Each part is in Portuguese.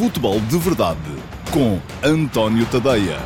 Futebol de Verdade com António Tadeia.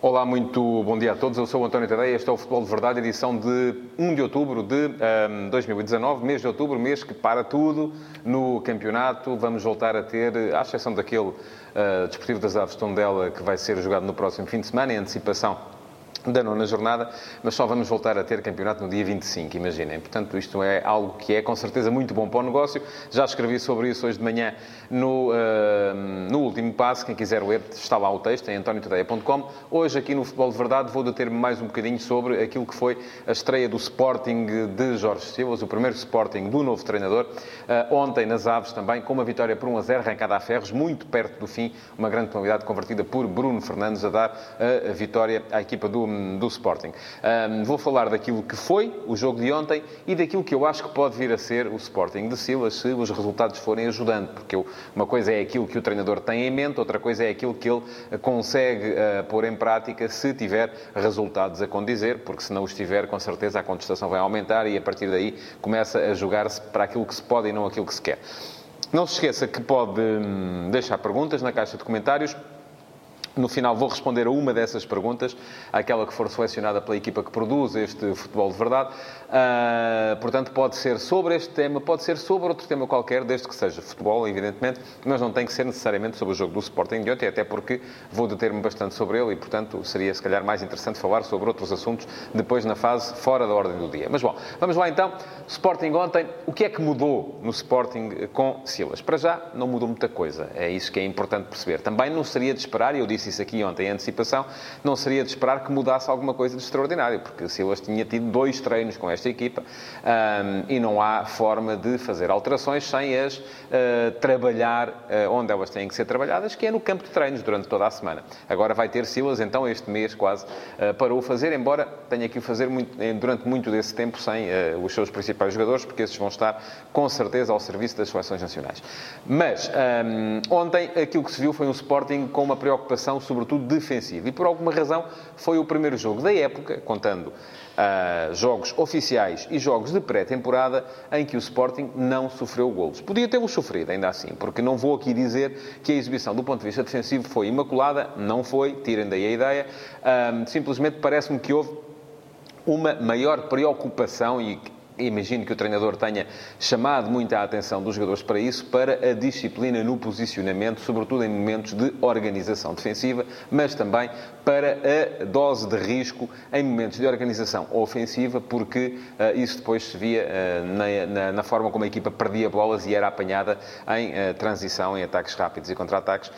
Olá, muito bom dia a todos. Eu sou o António Tadeia. Este é o Futebol de Verdade, edição de 1 de outubro de um, 2019, mês de outubro, mês que para tudo no campeonato. Vamos voltar a ter, à exceção daquele uh, Desportivo das Aves Tondela que vai ser jogado no próximo fim de semana, em antecipação da nona jornada, mas só vamos voltar a ter campeonato no dia 25, imaginem. Portanto, isto é algo que é com certeza muito bom para o negócio. Já escrevi sobre isso hoje de manhã no, uh, no último passo. Quem quiser ler, está lá o texto em antoniotadeia.com. Hoje, aqui no Futebol de Verdade, vou deter-me mais um bocadinho sobre aquilo que foi a estreia do Sporting de Jorge Silva, o primeiro Sporting do novo treinador. Uh, ontem, nas Aves também, com uma vitória por 1 a 0, arrancada a ferros, muito perto do fim, uma grande penalidade convertida por Bruno Fernandes a dar a vitória à equipa do do Sporting. Um, vou falar daquilo que foi o jogo de ontem e daquilo que eu acho que pode vir a ser o Sporting de Silas se os resultados forem ajudando, porque eu, uma coisa é aquilo que o treinador tem em mente, outra coisa é aquilo que ele consegue uh, pôr em prática se tiver resultados a condizer, porque se não os tiver, com certeza a contestação vai aumentar e a partir daí começa a jogar-se para aquilo que se pode e não aquilo que se quer. Não se esqueça que pode hum, deixar perguntas na caixa de comentários. No final vou responder a uma dessas perguntas, aquela que for selecionada pela equipa que produz este futebol de verdade. Uh, portanto, pode ser sobre este tema, pode ser sobre outro tema qualquer, desde que seja futebol, evidentemente, mas não tem que ser necessariamente sobre o jogo do Sporting de ontem, até porque vou deter-me bastante sobre ele e, portanto, seria se calhar mais interessante falar sobre outros assuntos depois na fase fora da ordem do dia. Mas bom, vamos lá então. Sporting ontem, o que é que mudou no Sporting com Silas? Para já, não mudou muita coisa. É isso que é importante perceber. Também não seria de esperar, e eu disse disse isso aqui ontem em antecipação, não seria de esperar que mudasse alguma coisa de extraordinário, porque Silas tinha tido dois treinos com esta equipa um, e não há forma de fazer alterações sem as uh, trabalhar uh, onde elas têm que ser trabalhadas, que é no campo de treinos durante toda a semana. Agora vai ter Silas, então, este mês quase uh, para o fazer, embora tenha que o fazer muito, durante muito desse tempo sem os seus principais jogadores, porque esses vão estar com certeza ao serviço das seleções nacionais. Mas um, ontem aquilo que se viu foi um Sporting com uma preocupação sobretudo defensiva. E por alguma razão foi o primeiro jogo da época, contando uh, jogos oficiais e jogos de pré-temporada, em que o Sporting não sofreu golos. Podia tê-los sofrido, ainda assim, porque não vou aqui dizer que a exibição do ponto de vista defensivo foi imaculada, não foi, tirem daí a ideia. Uh, simplesmente parece-me que houve uma maior preocupação e imagino que o treinador tenha chamado muita atenção dos jogadores para isso, para a disciplina no posicionamento, sobretudo em momentos de organização defensiva, mas também para a dose de risco em momentos de organização ofensiva, porque uh, isso depois se via uh, na, na, na, forma como a equipa perdia bolas e era apanhada em uh, transição, em ataques rápidos e contra-ataques,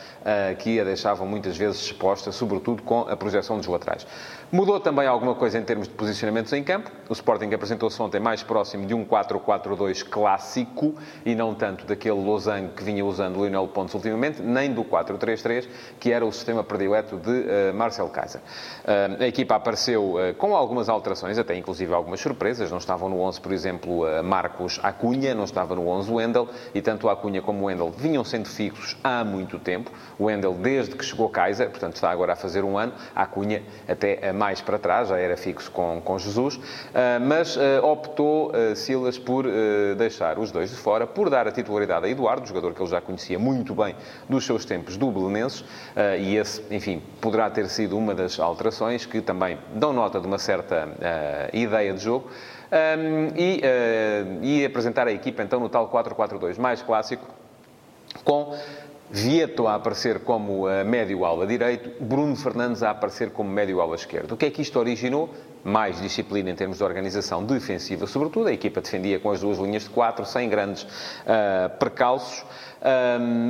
que a deixavam muitas vezes exposta, sobretudo com a projeção dos laterais. Mudou também alguma coisa em termos de posicionamentos em campo. O Sporting apresentou-se ontem mais próximo de um 4-4-2 clássico e não tanto daquele losango que vinha usando Lionel Pontes ultimamente, nem do 4-3-3, que era o sistema predileto de uh, Marcel Kaiser. Uh, a equipa apareceu uh, com algumas alterações, até inclusive algumas surpresas. Não estavam no 11, por exemplo, Marcos Acunha, não estava no 11 Wendel, e tanto Acunha como Wendel vinham sendo fixos há muito tempo. Wendel, desde que chegou Kaiser, portanto está agora a fazer um ano, Acunha até mais para trás, já era fixo com, com Jesus, mas optou uh, Silas por uh, deixar os dois de fora, por dar a titularidade a Eduardo, jogador que ele já conhecia muito bem dos seus tempos do Belenenses, uh, e esse, enfim, poderá ter sido uma das alterações que também dão nota de uma certa ideia de jogo. Um, e, e apresentar a equipa então no tal 4-4-2 mais clássico, com Vieto a aparecer como médio-ala direito, Bruno Fernandes a aparecer como médio-ala esquerdo. O que é que isto originou? mais disciplina em termos de organização defensiva, sobretudo. A equipa defendia com as duas linhas de quatro, sem grandes uh, percalços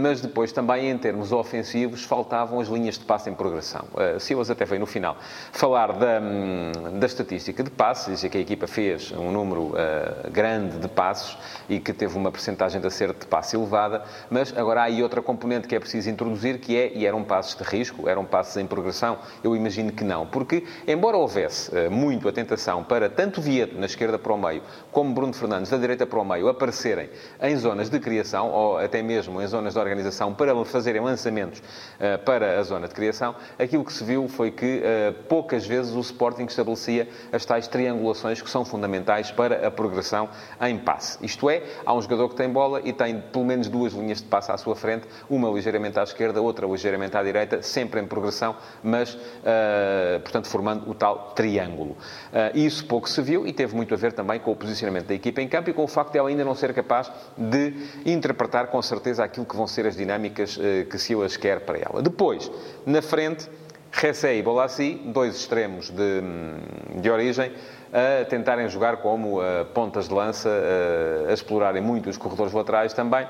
mas depois também em termos ofensivos faltavam as linhas de passe em progressão. Uh, Silas até veio no final falar da, hum, da estatística de passes, dizia que a equipa fez um número uh, grande de passos e que teve uma percentagem de acerto de passe elevada, mas agora há aí outra componente que é preciso introduzir, que é, e eram passos de risco, eram passos em progressão? Eu imagino que não, porque embora houvesse uh, muito a tentação para tanto Vieto na esquerda para o meio, como Bruno Fernandes da direita para o meio aparecerem em zonas de criação, ou até mesmo em zonas de organização, para fazerem lançamentos uh, para a zona de criação, aquilo que se viu foi que uh, poucas vezes o Sporting estabelecia as tais triangulações que são fundamentais para a progressão em passe. Isto é, há um jogador que tem bola e tem pelo menos duas linhas de passe à sua frente, uma ligeiramente à esquerda, outra ligeiramente à direita, sempre em progressão, mas, uh, portanto, formando o tal triângulo. Uh, isso pouco se viu e teve muito a ver também com o posicionamento da equipa em campo e com o facto de ela ainda não ser capaz de interpretar com certeza aquilo que vão ser as dinâmicas uh, que Silas quer para ela. Depois, na frente, Ressé e Bolassi, dois extremos de, de origem, a tentarem jogar como uh, pontas de lança, a explorarem muito os corredores laterais também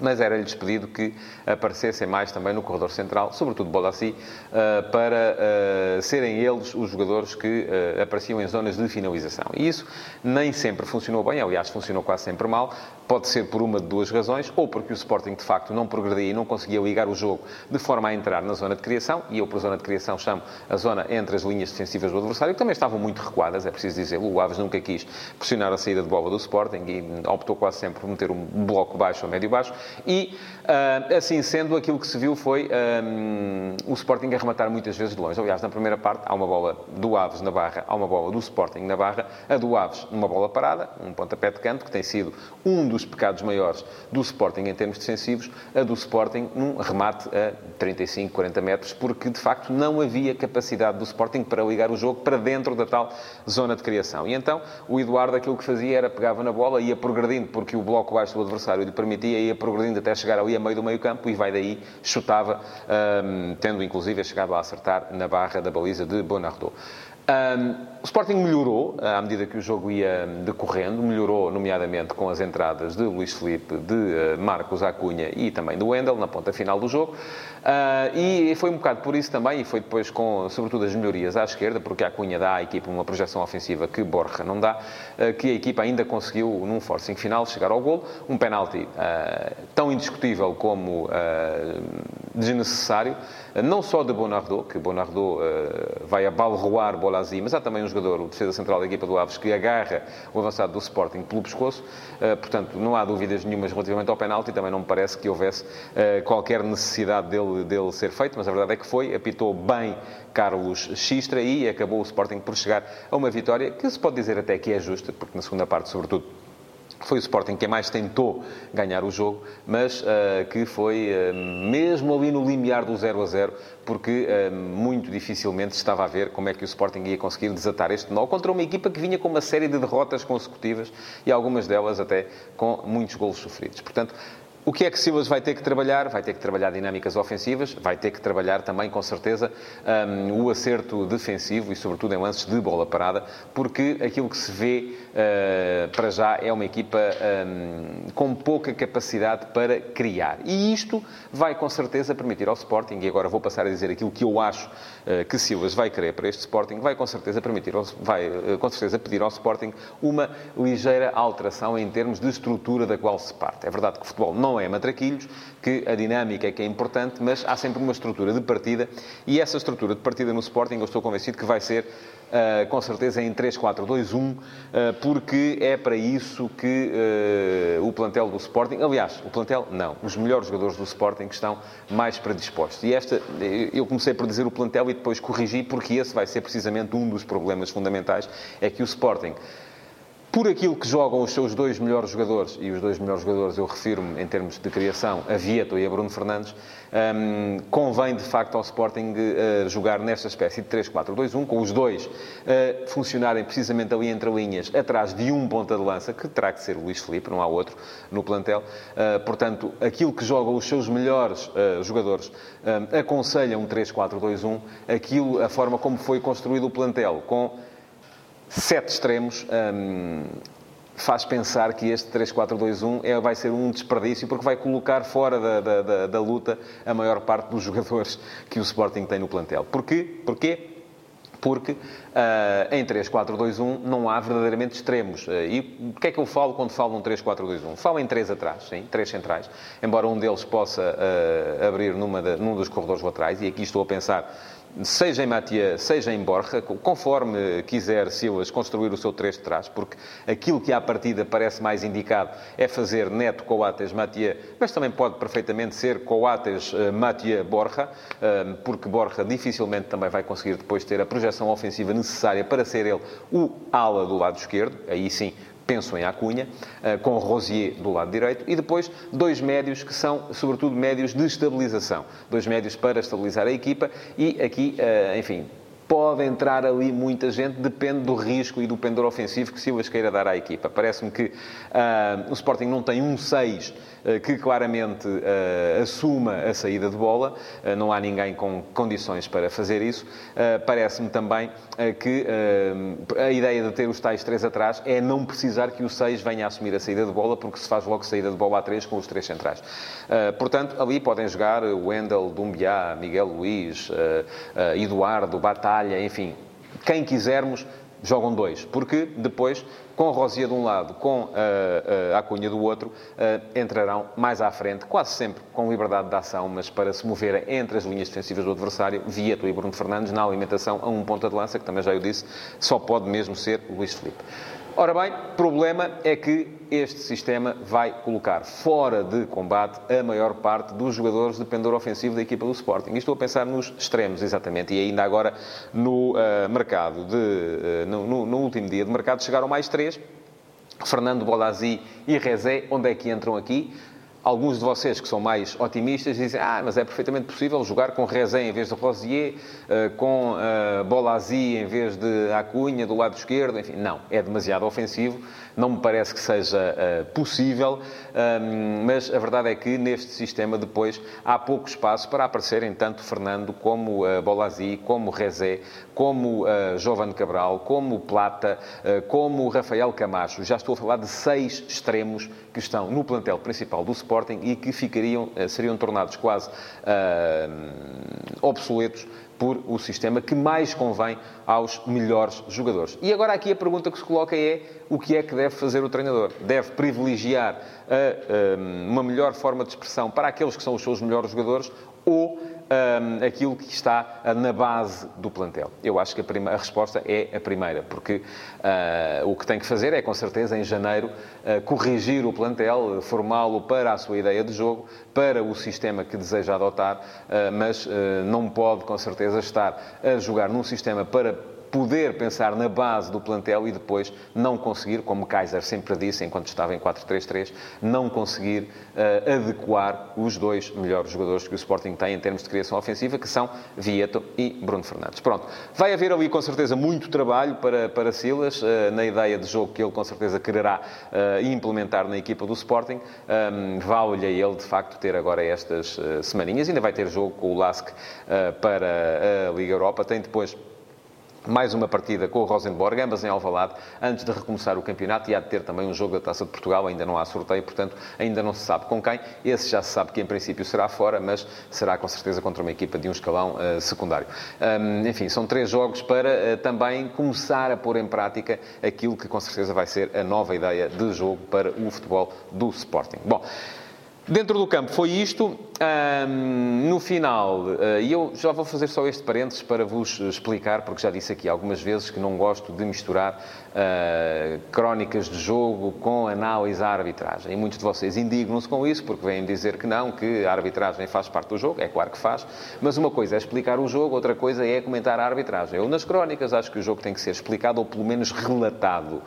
mas era-lhes pedido que aparecessem mais também no corredor central, sobretudo Bolassi, eh, para eh, serem eles os jogadores que eh, apareciam em zonas de finalização. E isso nem sempre funcionou bem, aliás, funcionou quase sempre mal. Pode ser por uma de duas razões, ou porque o Sporting de facto não progredia e não conseguia ligar o jogo de forma a entrar na zona de criação, e eu por zona de criação chamo a zona entre as linhas defensivas do adversário, que também estavam muito recuadas, é preciso dizer. O Aves nunca quis pressionar a saída de bola do Sporting e optou quase sempre por meter um bloco baixo ou médio baixo, e, uh, assim sendo, aquilo que se viu foi um, o Sporting a rematar muitas vezes de longe. Aliás, na primeira parte, há uma bola do Aves na barra, há uma bola do Sporting na barra, a do Aves numa bola parada, um pontapé de canto, que tem sido um dos pecados maiores do Sporting em termos defensivos, a do Sporting num remate a 35, 40 metros, porque de facto não havia capacidade do Sporting para ligar o jogo para dentro da tal zona de criação. E então o Eduardo aquilo que fazia era pegava na bola, ia progredindo, porque o bloco baixo do adversário lhe permitia, ia progredindo até chegar ali a meio do meio campo e vai daí, chutava, um, tendo inclusive chegado a acertar na barra da baliza de Bonardo. Um, o Sporting melhorou à medida que o jogo ia decorrendo, melhorou nomeadamente com as entradas de Luís Felipe, de uh, Marcos Acunha e também do Wendel na ponta final do jogo. Uh, e foi um bocado por isso também, e foi depois com, sobretudo, as melhorias à esquerda, porque a Cunha dá à equipa uma projeção ofensiva que Borja não dá, uh, que a equipa ainda conseguiu, num forcing final, chegar ao gol. Um penalti tão indiscutível como desnecessário, não só de Bonardo, que Bonardo vai abalroar Bolazzi, mas há também um jogador, o defesa central da equipa do Aves, que agarra o avançado do Sporting pelo pescoço. portanto, não há dúvidas nenhumas relativamente ao penalti, também não me parece que houvesse qualquer necessidade dele, dele ser feito, mas a verdade é que foi, apitou bem Carlos Xistra e acabou o Sporting por chegar a uma vitória que se pode dizer até que é justa, porque na segunda parte, sobretudo, foi o Sporting quem mais tentou ganhar o jogo, mas uh, que foi uh, mesmo ali no limiar do 0 a 0, porque uh, muito dificilmente estava a ver como é que o Sporting ia conseguir desatar este nó contra uma equipa que vinha com uma série de derrotas consecutivas e algumas delas até com muitos golos sofridos. Portanto, o que é que Silas vai ter que trabalhar? Vai ter que trabalhar dinâmicas ofensivas, vai ter que trabalhar também, com certeza, um, o acerto defensivo e, sobretudo, em lances de bola parada, porque aquilo que se vê uh, para já é uma equipa um, com pouca capacidade para criar. E isto vai, com certeza, permitir ao Sporting, e agora vou passar a dizer aquilo que eu acho que Silas vai querer para este Sporting, vai, com certeza, permitir, vai, uh, com certeza, pedir ao Sporting uma ligeira alteração em termos de estrutura da qual se parte. É verdade que o futebol não é matraquilhos, que a dinâmica é que é importante, mas há sempre uma estrutura de partida e essa estrutura de partida no Sporting eu estou convencido que vai ser Uh, com certeza em 3-4-2-1, uh, porque é para isso que uh, o plantel do Sporting, aliás, o plantel não, os melhores jogadores do Sporting estão mais predispostos. E esta, eu comecei por dizer o plantel e depois corrigi, porque esse vai ser precisamente um dos problemas fundamentais, é que o Sporting por aquilo que jogam os seus dois melhores jogadores, e os dois melhores jogadores eu refiro-me em termos de criação a Vieto e a Bruno Fernandes, um, convém de facto ao Sporting uh, jogar nesta espécie de 3-4-2-1, com os dois uh, funcionarem precisamente ali entre linhas, atrás de um ponta de lança, que terá que ser o Luís Felipe, não há outro no plantel. Uh, portanto, aquilo que jogam os seus melhores jogadores um, aconselha um 3-4-2-1, aquilo, a forma como foi construído o plantel, com sete extremos, hum, faz pensar que este 3-4-2-1 é, vai ser um desperdício, porque vai colocar fora da, da, da, da, luta a maior parte dos jogadores que o Sporting tem no plantel. Porquê? Porquê? Porque uh, em 3-4-2-1 não há verdadeiramente extremos. Uh, e o que é que eu falo quando falo num 3-4-2-1? Falo em três atrás, sim, três centrais, embora um deles possa uh, abrir numa num dos corredores laterais, e aqui estou a pensar seja em Matia, seja em Borja, conforme quiser Silas construir o seu trecho de trás, porque aquilo que à partida parece mais indicado é fazer Neto, Coates, Matia, mas também pode perfeitamente ser Coates, eh, Matia, Borja, eh, porque Borja dificilmente também vai conseguir depois ter a projeção ofensiva necessária para ser ele o ala do lado esquerdo, aí sim penso em Acunha, eh, com Rosier do lado direito, e depois dois médios que são, sobretudo, médios de estabilização. Dois médios para estabilizar a equipa e aqui, eh, enfim, pode entrar ali muita gente, depende do risco e do pendor ofensivo que Silas queira dar à equipa. Parece-me que uh, o Sporting não tem um 6 uh, que claramente uh, assuma a saída de bola, não há ninguém com condições para fazer isso. Parece-me também que a ideia de ter os tais três atrás é não precisar que o 6 venha a assumir a saída de bola, porque se faz logo saída de bola a 3 com os três centrais. portanto, ali podem jogar Wendel, Dumbiá, Miguel Luiz, Eduardo, Batalha, enfim, quem quisermos, jogam dois. Porque depois, com a Rosia de um lado, com a, a, a Cunha do outro, uh, entrarão mais à frente, quase sempre com liberdade de ação, mas para se moverem entre as linhas defensivas do adversário, Vieto e Bruno Fernandes, na alimentação a um ponta de lança, que também já eu disse, só pode mesmo ser Luís Filipe. Ora bem, problema é que este sistema vai colocar fora de combate a maior parte dos jogadores de pendor ofensivo da equipa do Sporting. E estou a pensar nos extremos, exatamente. E ainda agora no uh, mercado, de, uh, no, no, no, último dia de mercado, chegaram mais três. Fernando Bolazzi e Rezé, onde é que entram aqui? Alguns de vocês que são mais otimistas dizem ah, mas é perfeitamente possível jogar com Rezé em vez de Rosier, eh, com uh, Bolazzi em vez de Acunha do lado esquerdo. Enfim, não, é demasiado ofensivo. Não me parece que seja uh, possível, mas a verdade é que neste sistema depois há pouco espaço para aparecerem tanto Fernando como Bolazzi, como Rezé, como Giovanni Cabral, como Plata, como Rafael Camacho. Já estou a falar de seis extremos que estão no plantel principal do Sporting e que ficariam, uh, seriam tornados quase obsoletos por o sistema que mais convém aos melhores jogadores. E agora aqui a pergunta que se coloca é o que é que deve fazer o treinador? Deve privilegiar a, uma melhor forma de expressão para aqueles que são os seus melhores jogadores ou um, aquilo que está na base do plantel? Eu acho que a, prima, a resposta é a primeira, porque uh, o que tem que fazer é, com certeza, em janeiro, uh, corrigir o plantel, formá-lo para a sua ideia de jogo, para o sistema que deseja adotar, uh, mas não pode, com certeza, estar a jogar num sistema para poder pensar na base do plantel e depois não conseguir, como Kaiser sempre disse enquanto estava em 4-3-3, não conseguir uh, adequar os dois melhores jogadores que o Sporting tem em termos de criação ofensiva, que são Vieto e Bruno Fernandes. Pronto, vai haver ali com certeza muito trabalho para, para Silas, uh, na ideia de jogo que ele com certeza quererá uh, implementar na equipa do Sporting. Um, Vale-lhe a ele, de facto, ter agora estas semaninhas. Ainda vai ter jogo com o Lask para a Liga Europa. Tem depois mais uma partida com o Rosenborg, ambas em Alvalade, antes de recomeçar o campeonato e há de ter também um jogo da Taça de Portugal, ainda não há sorteio, portanto, ainda não se sabe com quem. Esse já se sabe que em princípio será fora, mas será com certeza contra uma equipa de um escalão uh, secundário. Um, enfim, são três jogos para uh, também começar a pôr em prática aquilo que com certeza vai ser a nova ideia de jogo para o futebol do Sporting. Bom, Dentro do campo foi isto. Um, no final, uh, e eu já vou fazer só este parênteses para vos explicar, porque já disse aqui algumas vezes que não gosto de misturar uh, crónicas de jogo com análise à arbitragem. E muitos de vocês indignam-se com isso, porque vêm dizer que não, que a arbitragem faz parte do jogo. É claro que faz. Mas uma coisa é explicar o jogo, outra coisa é comentar a arbitragem. Eu, nas crónicas, acho que o jogo tem que ser explicado ou pelo menos relatado.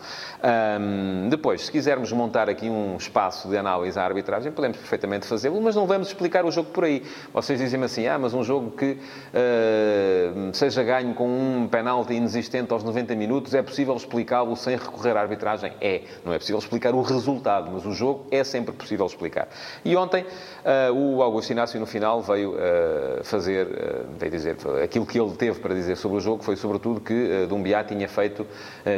Um, depois, se quisermos montar aqui um espaço de análise à arbitragem, podemos perfeitamente fazê-lo, mas não vamos explicar o jogo por aí. Vocês dizem-me assim, ah, mas um jogo que uh, seja ganho com um penalti inexistente aos 90 minutos, é possível explicá-lo sem recorrer à arbitragem? É. Não é possível explicar o resultado, mas o jogo é sempre possível explicar. E ontem, uh, o Augusto Inácio, no final, veio uh, fazer, veio dizer, aquilo que ele teve para dizer sobre o jogo foi, sobretudo, que uh, Dumbiá tinha feito,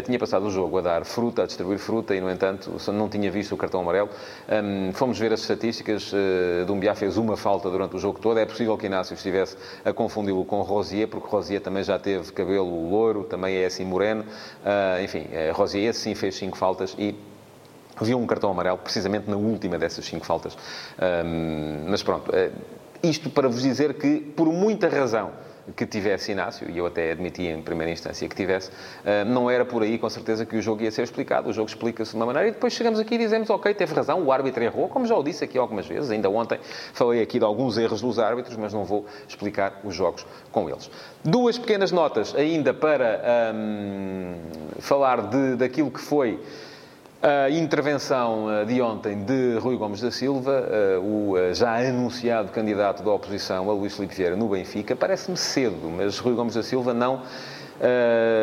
tinha passado o jogo a dar fruta, a distribuir fruta, e, no entanto, não tinha visto o cartão amarelo. Um, fomos ver as estatísticas, uh, Dumbiá fez uma falta durante o jogo todo. É possível que Inácio estivesse a confundi-lo com Rosier, porque Rosier também já teve cabelo louro, também é assim moreno. Uh, enfim, uh, Rosier esse sim fez cinco faltas e viu um cartão amarelo precisamente na última dessas cinco faltas. Mas pronto, uh, isto para vos dizer que, por muita razão que tivesse Inácio, e eu até admiti em primeira instância que tivesse, uh, não era por aí com certeza que o jogo ia ser explicado. O jogo explica-se de uma maneira e depois chegamos aqui e dizemos, ok, teve razão, o árbitro errou, como já o disse aqui algumas vezes, ainda ontem falei aqui de alguns erros dos árbitros, mas não vou explicar os jogos com eles. Duas pequenas notas ainda para um, falar de, daquilo que foi a intervenção eh, de ontem de Rui Gomes da Silva, eh, o eh, já anunciado candidato da oposição a Luís Filipe Vieira no Benfica, parece-me cedo, mas Rui Gomes da Silva não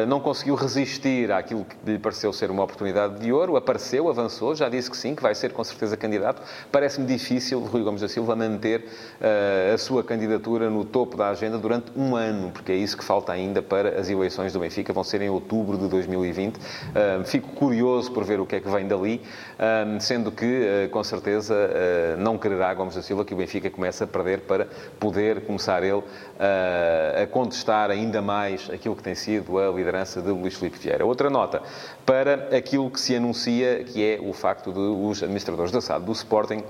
não conseguiu resistir àquilo que lhe pareceu ser uma oportunidade de ouro, apareceu, avançou, já disse que sim, que vai ser com certeza candidato. Parece-me difícil Rui Gomes da Silva manter uh, a sua candidatura no topo da agenda durante um ano, porque é isso que falta ainda para as eleições do Benfica, vão ser em outubro de 2020. Uh, eh, fico curioso por ver o que é que vem dali, sendo que, com certeza, não quererá Gomes da Silva que o Benfica comece a perder para poder começar ele a contestar ainda mais aquilo que tem sido a liderança de Luís Filipe Vieira. Outra nota para aquilo que se anuncia, que é o facto de os administradores da SAD do Sporting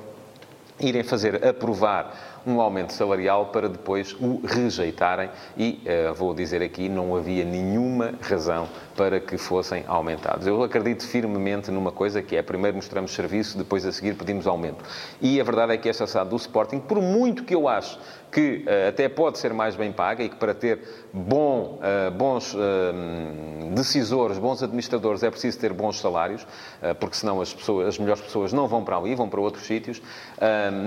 irem fazer aprovar um aumento salarial para depois o rejeitarem e, uh, vou dizer aqui, não havia nenhuma razão para que fossem aumentados. Eu acredito firmemente numa coisa que é, primeiro mostramos serviço, depois a seguir pedimos aumento. E a verdade é que esta SAD do Sporting, por muito que eu acho que uh, até pode ser mais bem paga e que para ter bom, uh, bons uh, decisores, bons administradores, é preciso ter bons salários, porque senão as, pessoas, as melhores pessoas não vão para ali, vão para outros sítios.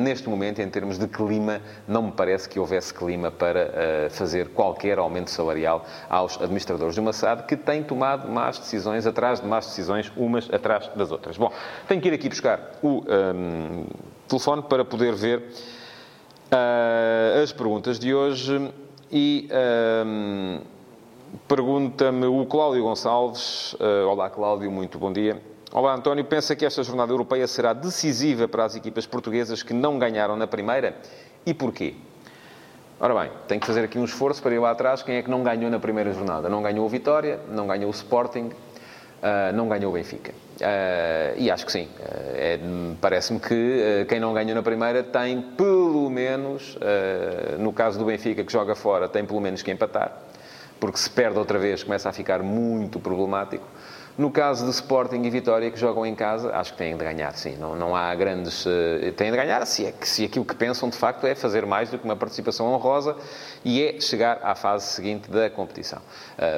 neste momento, em termos de clima, não me parece que houvesse clima para fazer qualquer aumento salarial aos administradores de uma SAD que têm tomado más decisões atrás de más decisões, umas atrás das outras. Bom, tenho que ir aqui buscar o um, telefone para poder ver uh, as perguntas de hoje e uh, pergunta-me o Cláudio Gonçalves. Uh, olá, Cláudio, muito bom dia. Olá, António. Pensa que esta jornada europeia será decisiva para as equipas portuguesas que não ganharam na primeira? E porquê? Ora bem, tenho que fazer aqui um esforço para ir lá atrás. Quem é que não ganhou na primeira jornada? Não ganhou o Vitória, não ganhou o Sporting, uh, não ganhou o Benfica. Uh, e acho que sim. Uh, é, Parece-me que uh, quem não ganhou na primeira tem pelo menos, no caso do Benfica que joga fora, tem pelo menos que empatar, porque se perde outra vez começa a ficar muito problemático. No caso de Sporting e Vitória, que jogam em casa, acho que têm de ganhar, sim. Não, não há grandes. Têm de ganhar se, é se aquilo que pensam, de facto, é fazer mais do que uma participação honrosa e é chegar à fase seguinte da competição.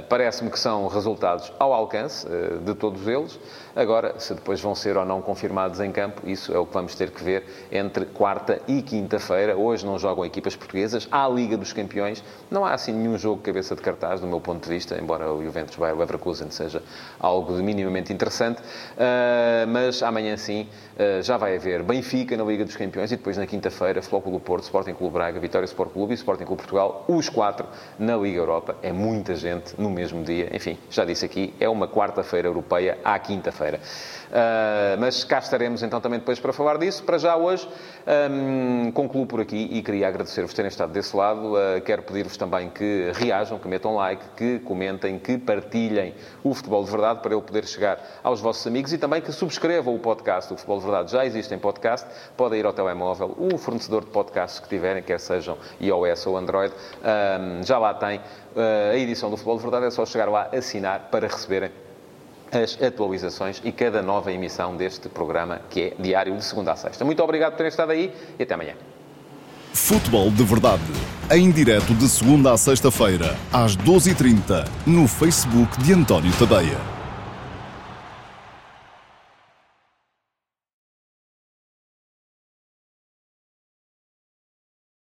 Parece-me que são resultados ao alcance de todos eles. Agora, se depois vão ser ou não confirmados em campo, isso é o que vamos ter que ver entre quarta e quinta-feira. Hoje não jogam equipas portuguesas. Há a Liga dos Campeões. Não há assim nenhum jogo cabeça de cartaz, do meu ponto de vista, embora o Juventus Bayer Leverkusen seja algo minimamente interessante. Uh, mas amanhã sim uh, já vai haver Benfica na Liga dos Campeões e depois na quinta-feira Flóculo Porto, Sporting Clube Braga, Vitória Sport Clube e Sporting Clube Portugal, os quatro na Liga Europa. É muita gente no mesmo dia. Enfim, já disse aqui, é uma quarta-feira europeia à quinta-feira feira Uh, mas cá estaremos então também depois para falar disso. Para já hoje, um, concluo por aqui e queria agradecer-vos terem estado desse lado. Uh, quero pedir-vos também que reajam, que metam like, que comentem, que partilhem o Futebol de Verdade para eu poder chegar aos vossos amigos e também que subscrevam o podcast. O Futebol de Verdade já existe em podcast. Podem ir ao telemóvel, o fornecedor de podcasts que tiverem, quer sejam iOS ou Android, um, já lá tem uh, a edição do Futebol de Verdade. É só chegar lá, assinar para receberem as atualizações e cada nova emissão deste programa, que é diário de segunda a sexta. Muito obrigado por terem estado aí e até amanhã. Futebol de Verdade, em direto de segunda a sexta-feira, às 12h30, no Facebook de António Tadeia.